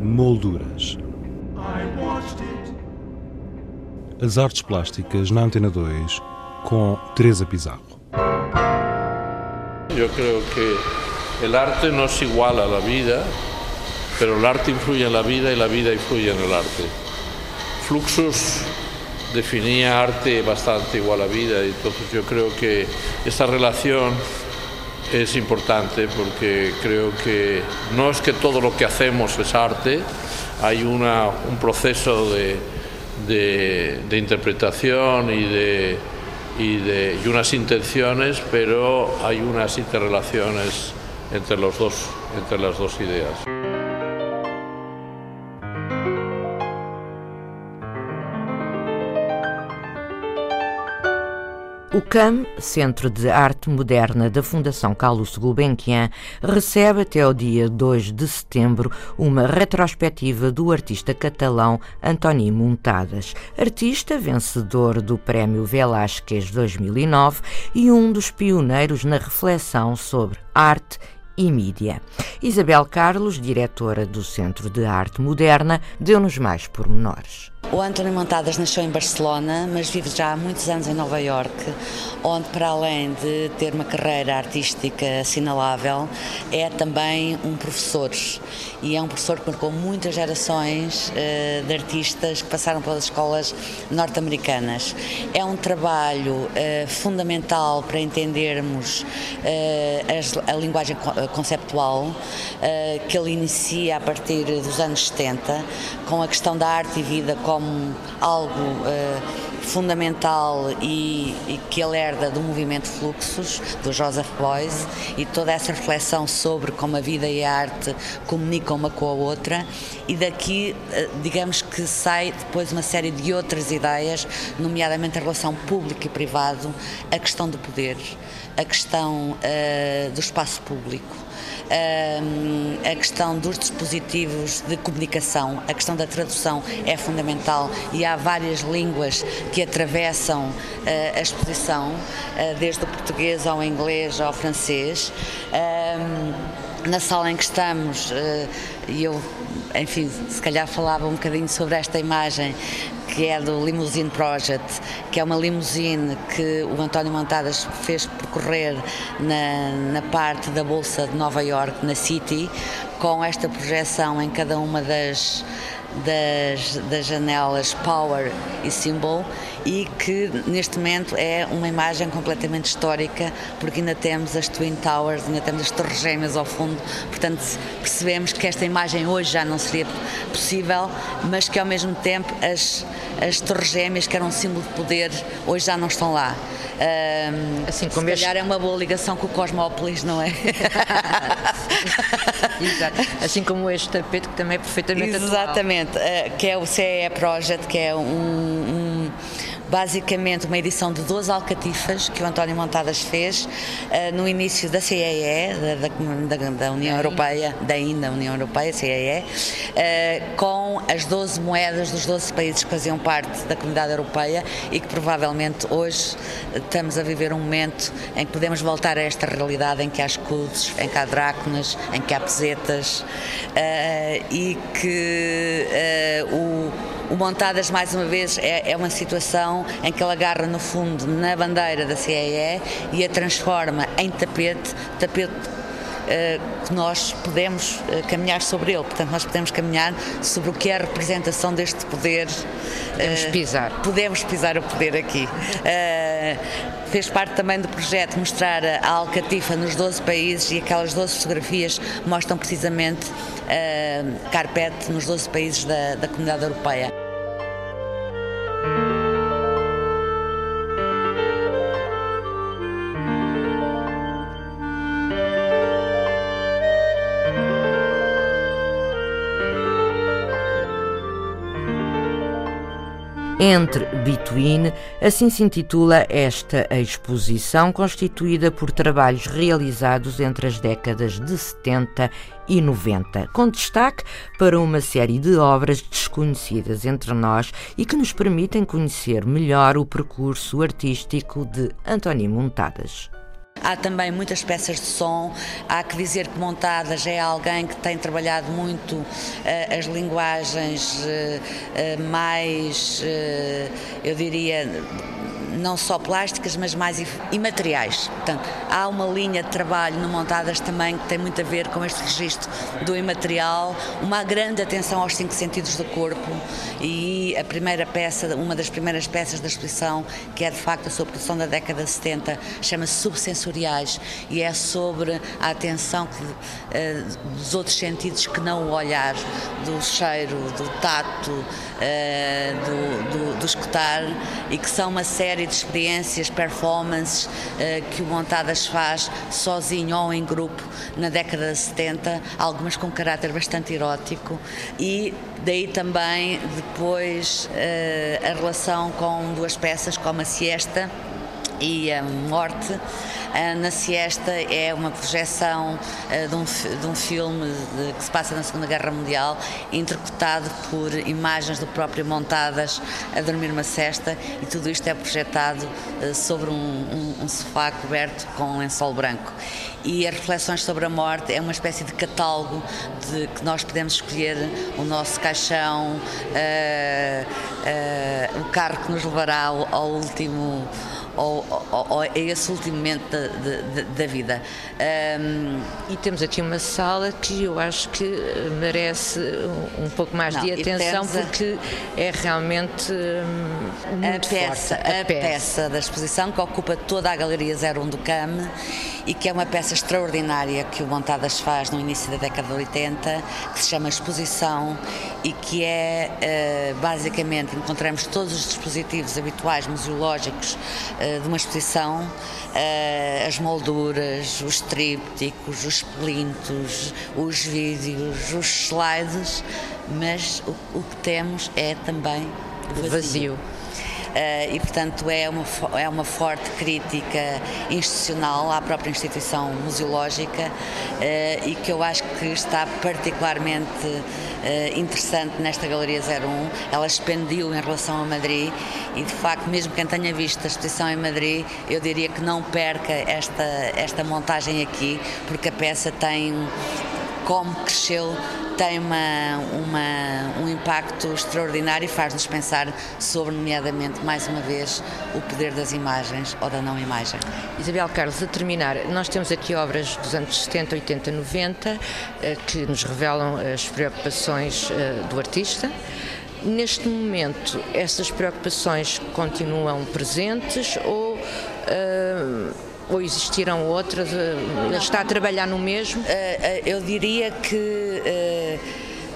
Molduras. As artes plásticas na Antena 2 com Teresa Pizarro. Yo creo que el arte no es igual a la vida, pero el arte influye en la vida y la vida influye en el arte. Fluxus definía arte bastante igual a vida, entonces yo creo que esta relación es importante porque creo que no es que todo lo que hacemos es arte, hay una, un proceso de, de, interpretación y y, de, y unas intenciones, pero hay unas interrelaciones entre, los dos, entre las dos ideas. O CAM, Centro de Arte Moderna da Fundação Carlos Gulbenkian, recebe até o dia 2 de setembro uma retrospectiva do artista catalão Antoni Montadas, artista vencedor do Prémio Velázquez 2009 e um dos pioneiros na reflexão sobre arte e mídia. Isabel Carlos, diretora do Centro de Arte Moderna, deu-nos mais pormenores. O António Montadas nasceu em Barcelona, mas vive já há muitos anos em Nova York, onde para além de ter uma carreira artística assinalável, é também um professor. E é um professor que marcou muitas gerações uh, de artistas que passaram pelas escolas norte-americanas. É um trabalho uh, fundamental para entendermos uh, a, a, linguagem conceptual que ele inicia a partir dos anos 70, com a questão da arte e vida como como algo uh, fundamental e, e, que ele herda do movimento Fluxos, do Joseph Beuys, e toda essa reflexão sobre como a vida e a arte comunicam uma com a outra, e daqui, uh, digamos que sai depois uma série de outras ideias, nomeadamente a relação público e privado, a questão do poder, a questão uh, do espaço público a questão dos dispositivos de comunicação, a questão da tradução é fundamental e há várias línguas que atravessam a exposição, desde o português ao inglês ao francês. Na sala em que estamos, e eu, enfim, se calhar falava um bocadinho sobre esta imagem, que é do Limousine Project, que é uma limusine que o António Montadas fez percorrer na, na parte da Bolsa de Nova York, na City, com esta projeção em cada uma das, das, das janelas Power e Symbol e que neste momento é uma imagem completamente histórica, porque ainda temos as Twin Towers, ainda temos as Torres Gêmeas ao fundo, portanto percebemos que esta imagem hoje já não seria possível, mas que ao mesmo tempo as, as Torres Gêmeas, que eram um símbolo de poder, hoje já não estão lá. Um, assim como se este... calhar é uma boa ligação com o Cosmópolis, não é? Exato. Assim como este tapete que também é perfeitamente Exatamente, atual. Uh, que é o CEE Project, que é um basicamente uma edição de 12 alcatifas que o António Montadas fez uh, no início da CEE, da, da, da União Europeia, da ainda União Europeia, CEE, uh, com as 12 moedas dos 12 países que faziam parte da comunidade europeia e que provavelmente hoje estamos a viver um momento em que podemos voltar a esta realidade em que há escudos, em que há dráconas, em que há pesetas uh, e que o o Montadas, mais uma vez, é, é, uma situação em que ele agarra no fundo na bandeira da CEE e a transforma em tapete, tapete uh, que nós podemos uh, caminhar sobre ele. Portanto, nós podemos caminhar sobre o que é a representação deste poder. Podemos uh, pisar. Podemos pisar o poder aqui. fez parte também do projeto mostrar a Alcatifa nos 12 países e aquelas 12 fotografias mostram precisamente uh, carpete nos 12 países da, da comunidade europeia. Entre Between, assim se intitula esta exposição, constituída por trabalhos realizados entre as décadas de 70 e 90, com destaque para uma série de obras desconhecidas entre nós e que nos permitem conhecer melhor o percurso artístico de António Montadas. Há também muitas peças de som. Há que dizer que Montadas é alguém que tem trabalhado muito uh, as linguagens uh, uh, mais, eu diria, não só plásticas, mas mais imateriais. Portanto, há uma linha de trabalho no Montadas também que tem muito a ver com este registro do imaterial, uma grande atenção aos cinco sentidos do corpo e a primeira peça, uma das primeiras peças da exposição, que é de facto a sua produção da década de 70, chama-se Subsensoriais e é sobre a atenção que, uh, dos outros sentidos que não o olhar, do cheiro, do tato, uh, do, do, do escutar e que são uma série de experiências, performances uh, que o Montadas faz sozinho ou em grupo na década de 70, algumas com caráter bastante erótico. E daí também depois uh, a relação com duas peças como a Siesta e a Morte na Siesta é uma projeção eh, de um, de um filme de, que se passa na Segunda Guerra Mundial, interpretado por imagens do próprio montadas a dormir uma cesta e tudo isto é projetado eh, sobre um, um, um sofá coberto com um lençol branco. E as reflexões sobre a morte é uma espécie de catálogo de que nós podemos escolher o nosso caixão, uh, uh, o carro que nos levará ao, ao último ou, ou, ou a esse último momento da, da, da vida. Um, e temos aqui uma sala que eu acho que merece um, pouco mais não, de atenção porque é realmente um, a peça, a, a peça. peça da exposição que ocupa toda a Galeria 01 do CAM e que é uma peça extraordinária que o Montadas faz no início da década de 80, que se chama Exposição e que é, uh, basicamente, encontramos todos os dispositivos habituais museológicos de uma exposição, uh, as molduras, os trípticos, os plintos, os vídeos, os slides, mas o, o que temos é também vazio. vazio. Uh, e, portanto, é uma, é uma forte crítica institucional à própria instituição museológica uh, e que eu acho que está particularmente uh, interessante nesta Galeria 01. Ela expandiu em relação a Madrid e, de facto, mesmo quem tenha visto a exposição em Madrid, eu diria que não perca esta, esta montagem aqui, porque a peça tem como cresceu tem uma, uma, um impacto extraordinário e faz-nos pensar sobre, nomeadamente, mais uma vez, o poder das imagens ou da não imagem. Isabel Carlos, a terminar, nós temos aqui obras dos anos 70, 80, 90 que nos revelam as preocupações eh, do artista. Neste momento, essas preocupações continuam presentes ou. Uh, ou existiram outras? Eh, está a trabalhar no mesmo? Eh, eh, eu diria que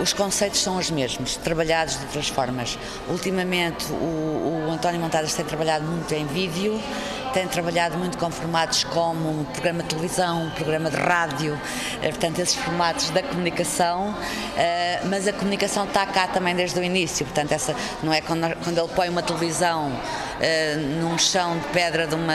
os conceitos são os mesmos, trabalhados de outras formas. Ultimamente, o, o António Montadas tem trabalhado muito em vídeo, tem trabalhado muito com formatos como um programa de televisão, um programa de rádio, portanto, esses formatos da comunicação, mas a comunicação está cá também desde o início, portanto, essa não é quando, quando ele põe uma televisão num chão de pedra de uma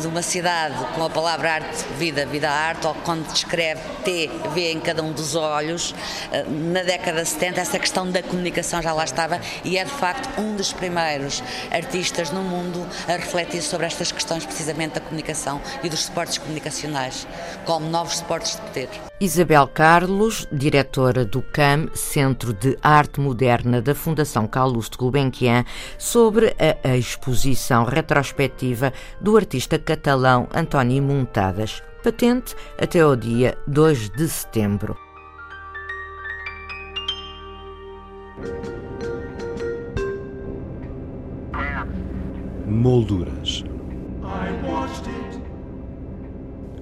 de uma cidade com a palavra arte, vida, vida, arte, ou quando descreve T, vê em cada um dos olhos, eh, na década de 70 essa questão da comunicação já lá estava e é de facto um dos primeiros artistas no mundo a refletir sobre estas questões precisamente da comunicação e dos suportes comunicacionais, como novos suportes de poder. Isabel Carlos, diretora do CAM, Centro de Arte Moderna da Fundação Calouste Gulbenkian, sobre a exposição retrospectiva do artista catalão Antoni Montadas, patente até ao dia 2 de setembro. Molduras.